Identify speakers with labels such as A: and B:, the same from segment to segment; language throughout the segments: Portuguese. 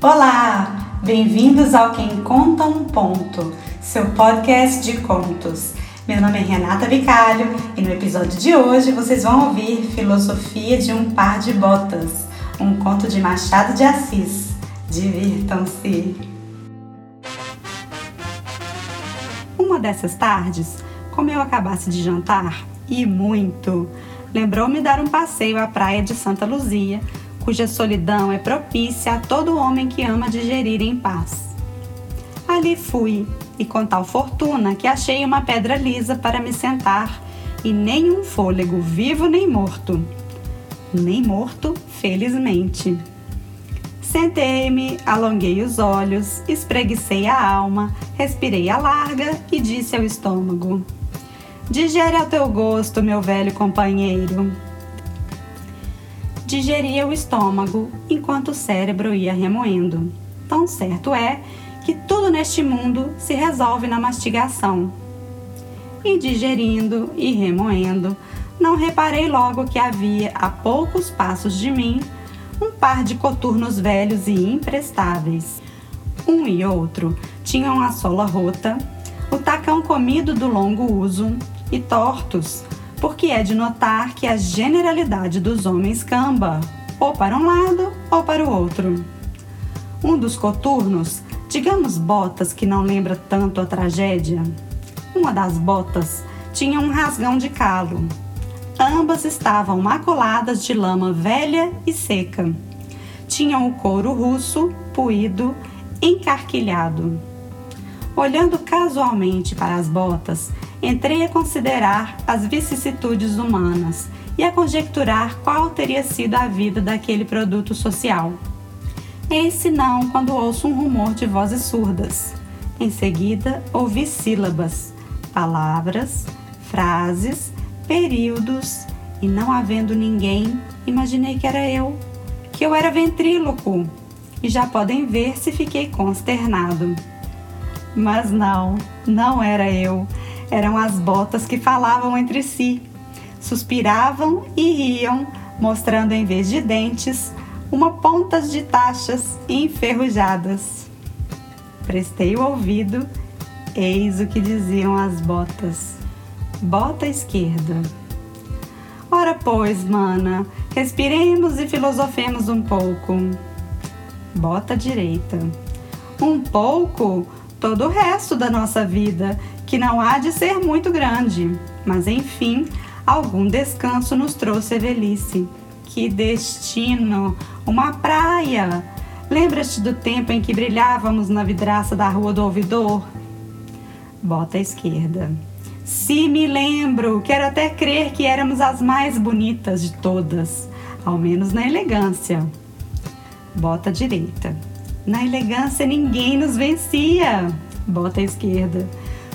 A: Olá, bem-vindos ao Quem Conta um Ponto, seu podcast de contos. Meu nome é Renata Vicalho e no episódio de hoje vocês vão ouvir Filosofia de um Par de Botas, um conto de Machado de Assis. Divirtam-se! Uma dessas tardes, como eu acabasse de jantar, e muito, lembrou-me dar um passeio à praia de Santa Luzia cuja solidão é propícia a todo homem que ama digerir em paz. Ali fui, e com tal fortuna que achei uma pedra lisa para me sentar e nenhum fôlego, vivo nem morto. Nem morto, felizmente. Sentei-me, alonguei os olhos, espreguicei a alma, respirei a larga e disse ao estômago: Digere ao teu gosto, meu velho companheiro digeria o estômago enquanto o cérebro ia remoendo. Tão certo é que tudo neste mundo se resolve na mastigação. E digerindo e remoendo, não reparei logo que havia a poucos passos de mim um par de coturnos velhos e imprestáveis. Um e outro tinham a sola rota, o tacão comido do longo uso e tortos, porque é de notar que a generalidade dos homens camba, ou para um lado ou para o outro. Um dos coturnos, digamos botas que não lembra tanto a tragédia, uma das botas tinha um rasgão de calo. Ambas estavam maculadas de lama velha e seca. Tinham o couro russo, puído, encarquilhado. Olhando casualmente para as botas, entrei a considerar as vicissitudes humanas e a conjecturar qual teria sido a vida daquele produto social. Esse não quando ouço um rumor de vozes surdas. Em seguida, ouvi sílabas, palavras, frases, períodos, e não havendo ninguém, imaginei que era eu, que eu era ventríloco, e já podem ver se fiquei consternado. Mas não, não era eu eram as botas que falavam entre si, suspiravam e riam, mostrando em vez de dentes uma pontas de taxas enferrujadas. Prestei o ouvido, eis o que diziam as botas. Bota esquerda. Ora, pois, mana, respiremos e filosofemos um pouco. Bota direita. Um pouco? Todo o resto da nossa vida que não há de ser muito grande, mas enfim, algum descanso nos trouxe a velhice. Que destino! Uma praia! Lembras-te do tempo em que brilhávamos na vidraça da Rua do Ouvidor? Bota à esquerda. Se me lembro, quero até crer que éramos as mais bonitas de todas, ao menos na elegância. Bota à direita. Na elegância ninguém nos vencia. Bota à esquerda.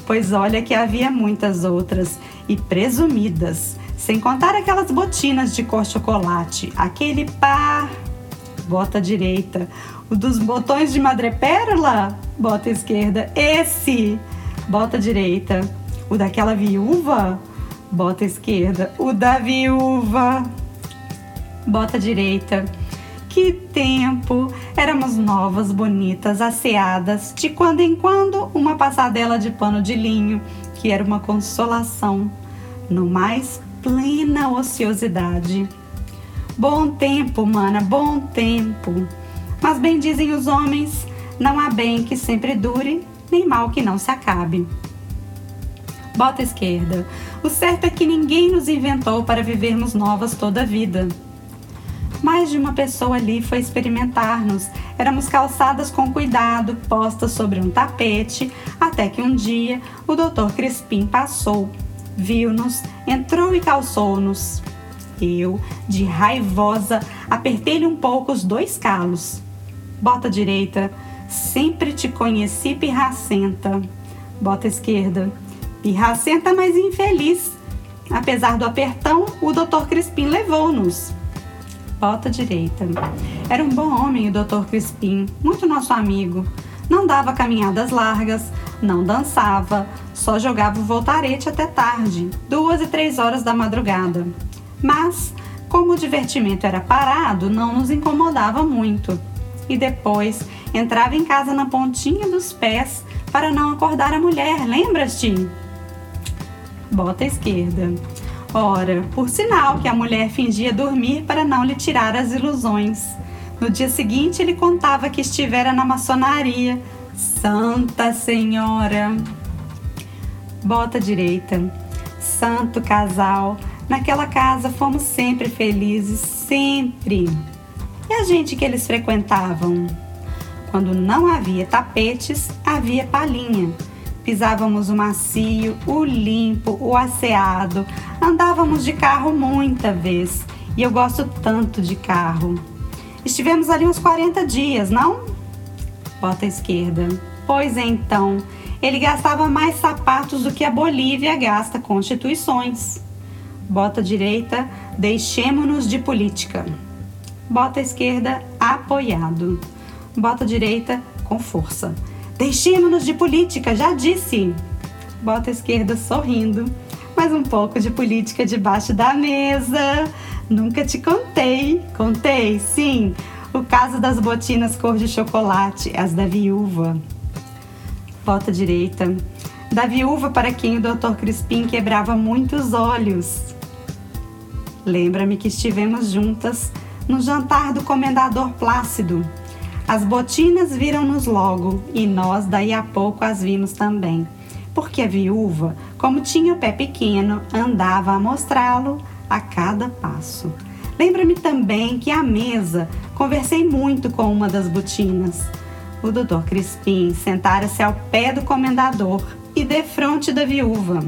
A: Pois olha que havia muitas outras e presumidas, sem contar aquelas botinas de cor chocolate, aquele par, bota direita, o dos botões de madrepérola, bota esquerda, esse, bota direita, o daquela viúva, bota esquerda, o da viúva, bota direita que tempo! Éramos novas, bonitas, asseadas, de quando em quando uma passadela de pano de linho, que era uma consolação, no mais plena ociosidade. Bom tempo, mana, bom tempo. Mas bem dizem os homens, não há bem que sempre dure, nem mal que não se acabe. Bota esquerda. O certo é que ninguém nos inventou para vivermos novas toda a vida. Mais de uma pessoa ali foi experimentar-nos. Éramos calçadas com cuidado, postas sobre um tapete, até que um dia o doutor Crispim passou, viu-nos, entrou e calçou-nos. Eu, de raivosa, apertei-lhe um pouco os dois calos. Bota direita, sempre te conheci pirracenta. Bota esquerda, pirracenta, mas infeliz. Apesar do apertão, o doutor Crispim levou-nos bota direita. Era um bom homem o Dr. Crispim, muito nosso amigo. Não dava caminhadas largas, não dançava, só jogava o voltarete até tarde, duas e três horas da madrugada. Mas, como o divertimento era parado, não nos incomodava muito. e depois entrava em casa na pontinha dos pés para não acordar a mulher, lembras-te? Bota esquerda. Ora, por sinal que a mulher fingia dormir para não lhe tirar as ilusões. No dia seguinte, ele contava que estivera na maçonaria. Santa Senhora! Bota direita. Santo casal. Naquela casa fomos sempre felizes, sempre. E a gente que eles frequentavam? Quando não havia tapetes, havia palhinha. Pisávamos o macio, o limpo, o asseado. Andávamos de carro muita vez. E eu gosto tanto de carro. Estivemos ali uns 40 dias, não? Bota esquerda. Pois então, ele gastava mais sapatos do que a Bolívia gasta constituições. Bota direita, deixemos-nos de política. Bota esquerda, apoiado. Bota direita, com força. Deixemos-nos de política, já disse. Bota a esquerda, sorrindo. Mais um pouco de política debaixo da mesa. Nunca te contei. Contei, sim. O caso das botinas cor de chocolate, as da viúva. Bota direita. Da viúva para quem o Dr. Crispim quebrava muitos olhos. Lembra-me que estivemos juntas no jantar do comendador Plácido. As botinas viram-nos logo e nós daí a pouco as vimos também, porque a viúva, como tinha o pé pequeno, andava a mostrá-lo a cada passo. Lembra-me também que à mesa conversei muito com uma das botinas. O doutor Crispim sentara-se ao pé do comendador e defronte da viúva.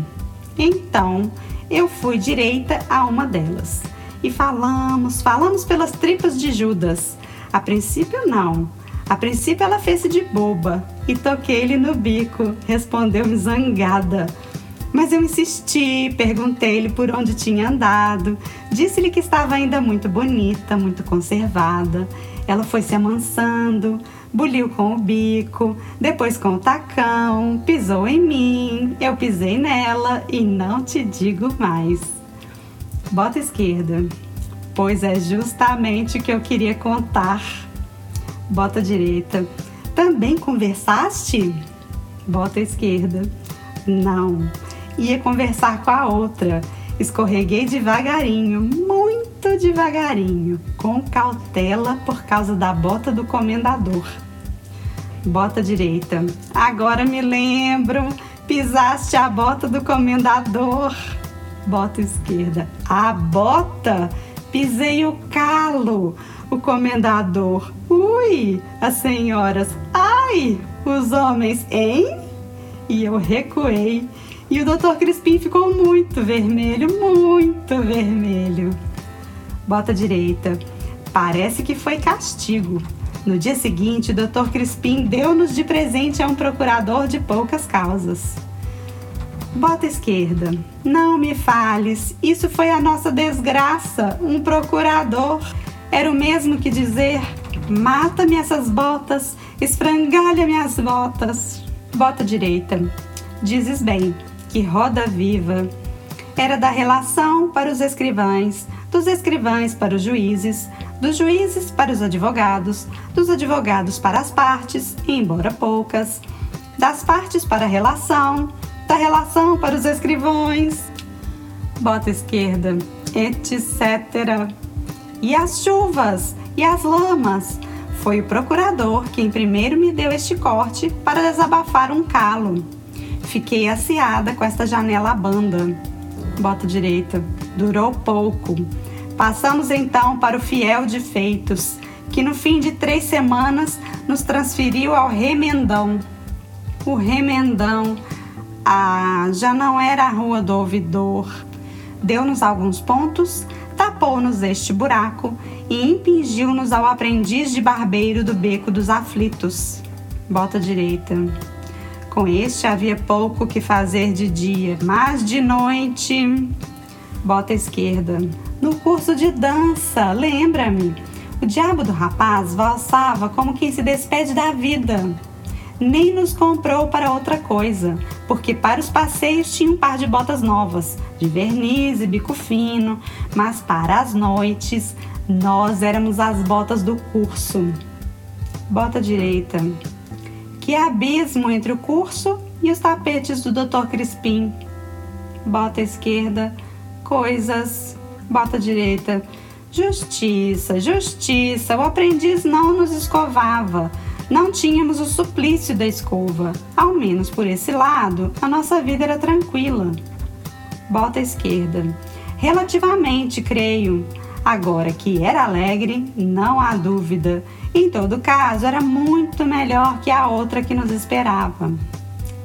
A: Então, eu fui direita a uma delas. E falamos, falamos pelas tripas de Judas. A princípio, não. A princípio, ela fez-se de boba e toquei-lhe no bico. Respondeu-me zangada. Mas eu insisti, perguntei-lhe por onde tinha andado, disse-lhe que estava ainda muito bonita, muito conservada. Ela foi se amansando, buliu com o bico, depois com o tacão, pisou em mim, eu pisei nela e não te digo mais. Bota esquerda, pois é justamente o que eu queria contar. Bota direita, também conversaste? Bota esquerda, não, ia conversar com a outra. Escorreguei devagarinho, muito devagarinho, com cautela por causa da bota do comendador. Bota direita. Agora me lembro. Pisaste a bota do comendador. Bota esquerda. A bota? Pisei o calo. O comendador. Ui! As senhoras. Ai! Os homens, hein? E eu recuei. E o doutor Crispim ficou muito vermelho, muito vermelho. Bota direita. Parece que foi castigo. No dia seguinte, o Dr. Crispim deu-nos de presente a um procurador de poucas causas. Bota esquerda. Não me fales, isso foi a nossa desgraça. Um procurador. Era o mesmo que dizer: mata-me essas botas, esfrangalha minhas botas. Bota direita. Dizes bem, que roda viva. Era da relação para os escrivães, dos escrivães para os juízes, dos juízes para os advogados, dos advogados para as partes, embora poucas, das partes para a relação, da relação para os escrivões, bota esquerda, etc. E as chuvas e as lamas. Foi o procurador quem primeiro me deu este corte para desabafar um calo. Fiquei asseada com esta janela banda. Bota direita. Durou pouco. Passamos então para o fiel de feitos, que no fim de três semanas nos transferiu ao remendão. O remendão, ah, já não era a rua do ouvidor. Deu-nos alguns pontos, tapou-nos este buraco e impingiu-nos ao aprendiz de barbeiro do beco dos aflitos. Bota direita. Com este havia pouco que fazer de dia, mas de noite. Bota esquerda no curso de dança, lembra-me? O diabo do rapaz valsava como quem se despede da vida. Nem nos comprou para outra coisa, porque para os passeios tinha um par de botas novas, de verniz e bico fino, mas para as noites nós éramos as botas do curso. Bota direita. Que abismo entre o curso e os tapetes do Dr. Crispim. Bota esquerda. Coisas. Bota direita. Justiça, justiça. O aprendiz não nos escovava. Não tínhamos o suplício da escova. Ao menos por esse lado, a nossa vida era tranquila. Bota esquerda. Relativamente, creio. Agora que era alegre, não há dúvida. Em todo caso, era muito melhor que a outra que nos esperava.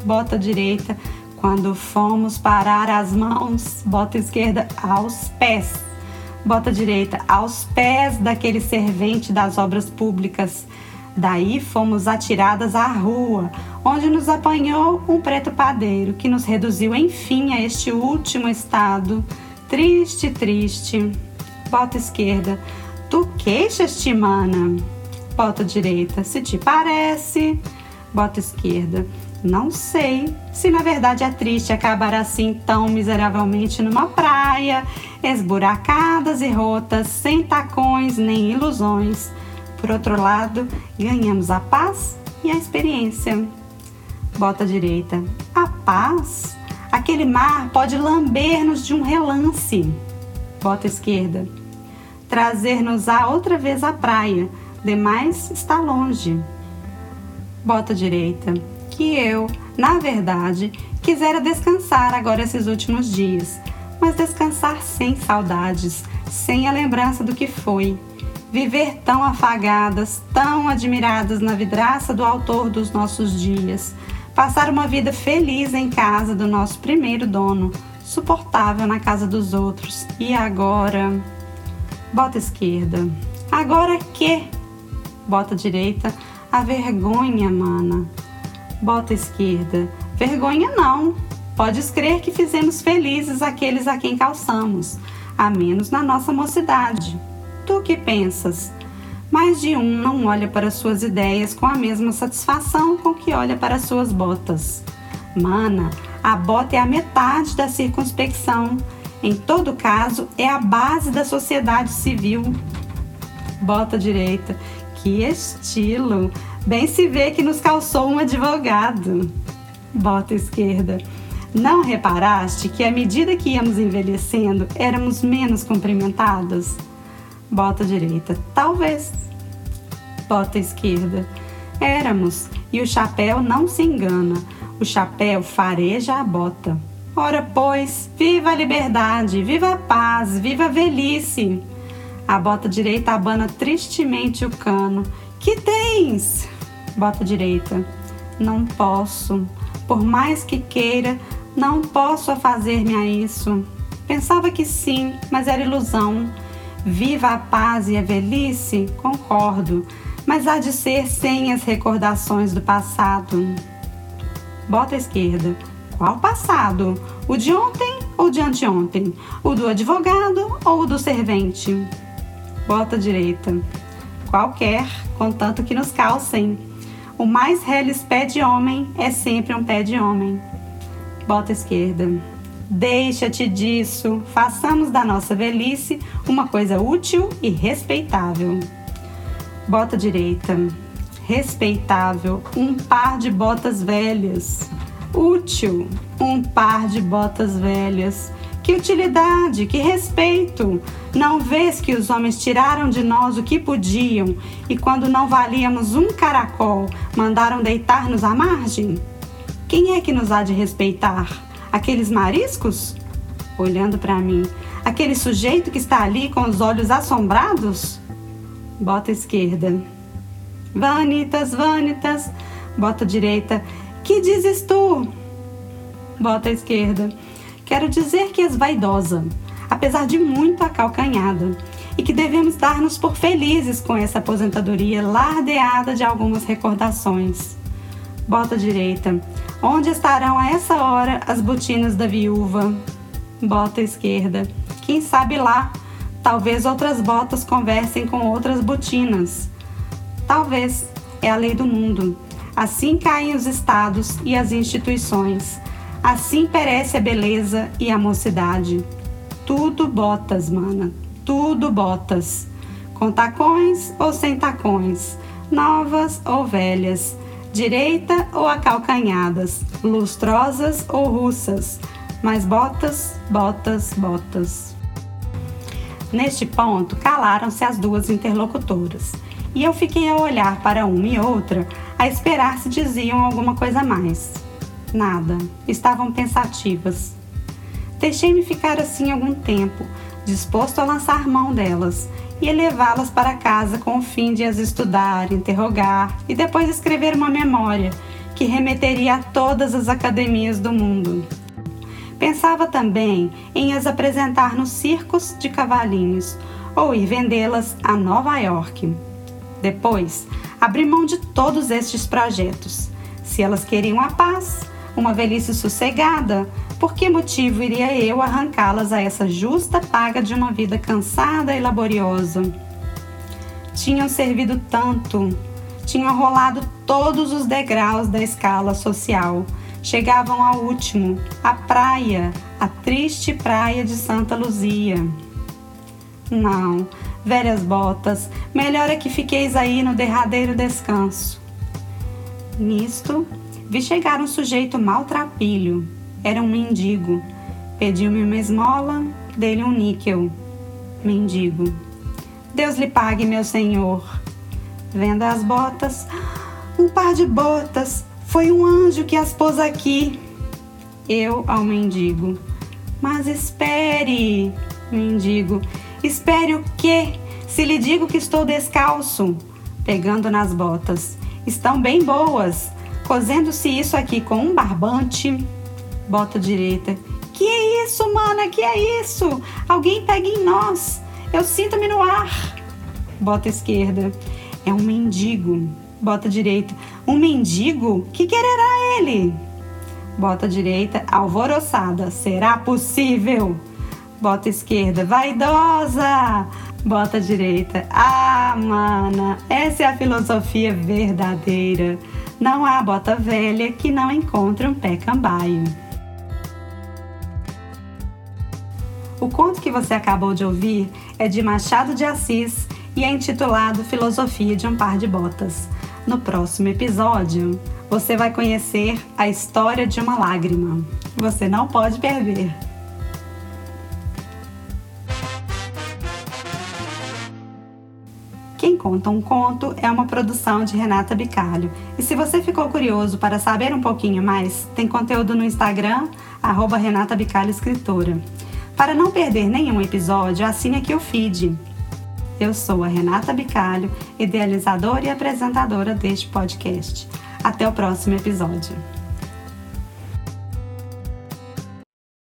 A: Bota direita. Quando fomos parar as mãos, bota esquerda aos pés. Bota direita aos pés daquele servente das obras públicas Daí fomos atiradas à rua, onde nos apanhou um preto padeiro, que nos reduziu enfim a este último estado. Triste, triste. Bota esquerda. Tu queixas-te, mana? Bota direita. Se te parece. Bota esquerda. Não sei se na verdade é triste acabar assim tão miseravelmente numa praia, esburacadas e rotas, sem tacões nem ilusões por outro lado, ganhamos a paz e a experiência. Bota direita. A paz? Aquele mar pode lamber-nos de um relance. Bota esquerda. Trazer-nos a outra vez à praia. Demais está longe. Bota direita. Que eu, na verdade, quisera descansar agora esses últimos dias, mas descansar sem saudades, sem a lembrança do que foi viver tão afagadas, tão admiradas na vidraça do autor dos nossos dias, passar uma vida feliz em casa do nosso primeiro dono, suportável na casa dos outros. E agora? Bota esquerda. Agora que? Bota direita. A vergonha, mana. Bota esquerda. Vergonha não. Podes crer que fizemos felizes aqueles a quem calçamos, a menos na nossa mocidade. Tu que pensas? Mais de um não olha para suas ideias com a mesma satisfação com que olha para suas botas. Mana, a bota é a metade da circunspecção. Em todo caso, é a base da sociedade civil. Bota direita. Que estilo! Bem se vê que nos calçou um advogado. Bota esquerda. Não reparaste que à medida que íamos envelhecendo, éramos menos cumprimentadas? Bota direita. Talvez. Bota esquerda. Éramos, e o chapéu não se engana. O chapéu fareja a bota. Ora, pois, viva a liberdade, viva a paz, viva a velhice. A bota direita abana tristemente o cano. Que tens? Bota direita. Não posso. Por mais que queira, não posso fazer-me a isso. Pensava que sim, mas era ilusão. Viva a paz e a velhice? Concordo, mas há de ser sem as recordações do passado. Bota esquerda. Qual passado? O de ontem ou de anteontem? O do advogado ou o do servente? Bota direita. Qualquer, contanto que nos calcem. O mais reles pé de homem é sempre um pé de homem. Bota esquerda. Deixa-te disso, façamos da nossa velhice uma coisa útil e respeitável. Bota direita, respeitável, um par de botas velhas. Útil, um par de botas velhas. Que utilidade, que respeito! Não vês que os homens tiraram de nós o que podiam e, quando não valíamos um caracol, mandaram deitar-nos à margem? Quem é que nos há de respeitar? Aqueles mariscos? Olhando para mim. Aquele sujeito que está ali com os olhos assombrados? Bota esquerda. Vanitas, vanitas. Bota direita. Que dizes tu? Bota esquerda. Quero dizer que és vaidosa, apesar de muito acalcanhada, e que devemos dar-nos por felizes com essa aposentadoria lardeada de algumas recordações. Bota direita. Onde estarão a essa hora as botinas da viúva? Bota esquerda. Quem sabe lá? Talvez outras botas conversem com outras botinas. Talvez. É a lei do mundo. Assim caem os estados e as instituições. Assim perece a beleza e a mocidade. Tudo botas, mana. Tudo botas. Com tacões ou sem tacões. novas ou velhas, direita ou acalcanhadas, lustrosas ou russas, mas botas, botas, botas. Neste ponto, calaram-se as duas interlocutoras, e eu fiquei a olhar para uma e outra, a esperar se diziam alguma coisa mais. Nada, estavam pensativas. Deixei-me ficar assim algum tempo, disposto a lançar mão delas e levá-las para casa com o fim de as estudar, interrogar e depois escrever uma memória que remeteria a todas as academias do mundo. Pensava também em as apresentar nos circos de cavalinhos ou ir vendê-las a Nova York. Depois, abri mão de todos estes projetos. Se elas queriam a paz, uma velhice sossegada, por que motivo iria eu arrancá-las a essa justa paga de uma vida cansada e laboriosa? Tinham servido tanto, tinham rolado todos os degraus da escala social chegavam ao último, a praia, a triste praia de Santa Luzia. Não, velhas botas, melhor é que fiqueis aí no derradeiro descanso. Nisto, vi chegar um sujeito maltrapilho. Era um mendigo. Pediu-me uma esmola, dei-lhe um níquel. Mendigo. Deus lhe pague, meu senhor. Venda as botas. Um par de botas, foi um anjo que as pôs aqui. Eu ao mendigo. Mas espere, mendigo. Espere o quê? Se lhe digo que estou descalço, pegando nas botas. Estão bem boas. Cozendo-se isso aqui com um barbante. Bota direita. Que é isso, mana? Que é isso? Alguém pega em nós. Eu sinto-me no ar. Bota esquerda. É um mendigo bota direita. Um mendigo? Que quererá ele? Bota direita, alvoroçada. Será possível? Bota esquerda, vaidosa. Bota direita. Ah, mana, essa é a filosofia verdadeira. Não há bota velha que não encontre um pé cambaio. O conto que você acabou de ouvir é de Machado de Assis e é intitulado Filosofia de um Par de Botas. No próximo episódio, você vai conhecer a história de uma lágrima. Você não pode perder. Quem Conta um Conto é uma produção de Renata Bicalho. E se você ficou curioso para saber um pouquinho mais, tem conteúdo no Instagram, arroba Renata Bicalho Escritora. Para não perder nenhum episódio, assine aqui o feed. Eu sou a Renata Bicalho, idealizadora e apresentadora deste podcast. Até o próximo episódio.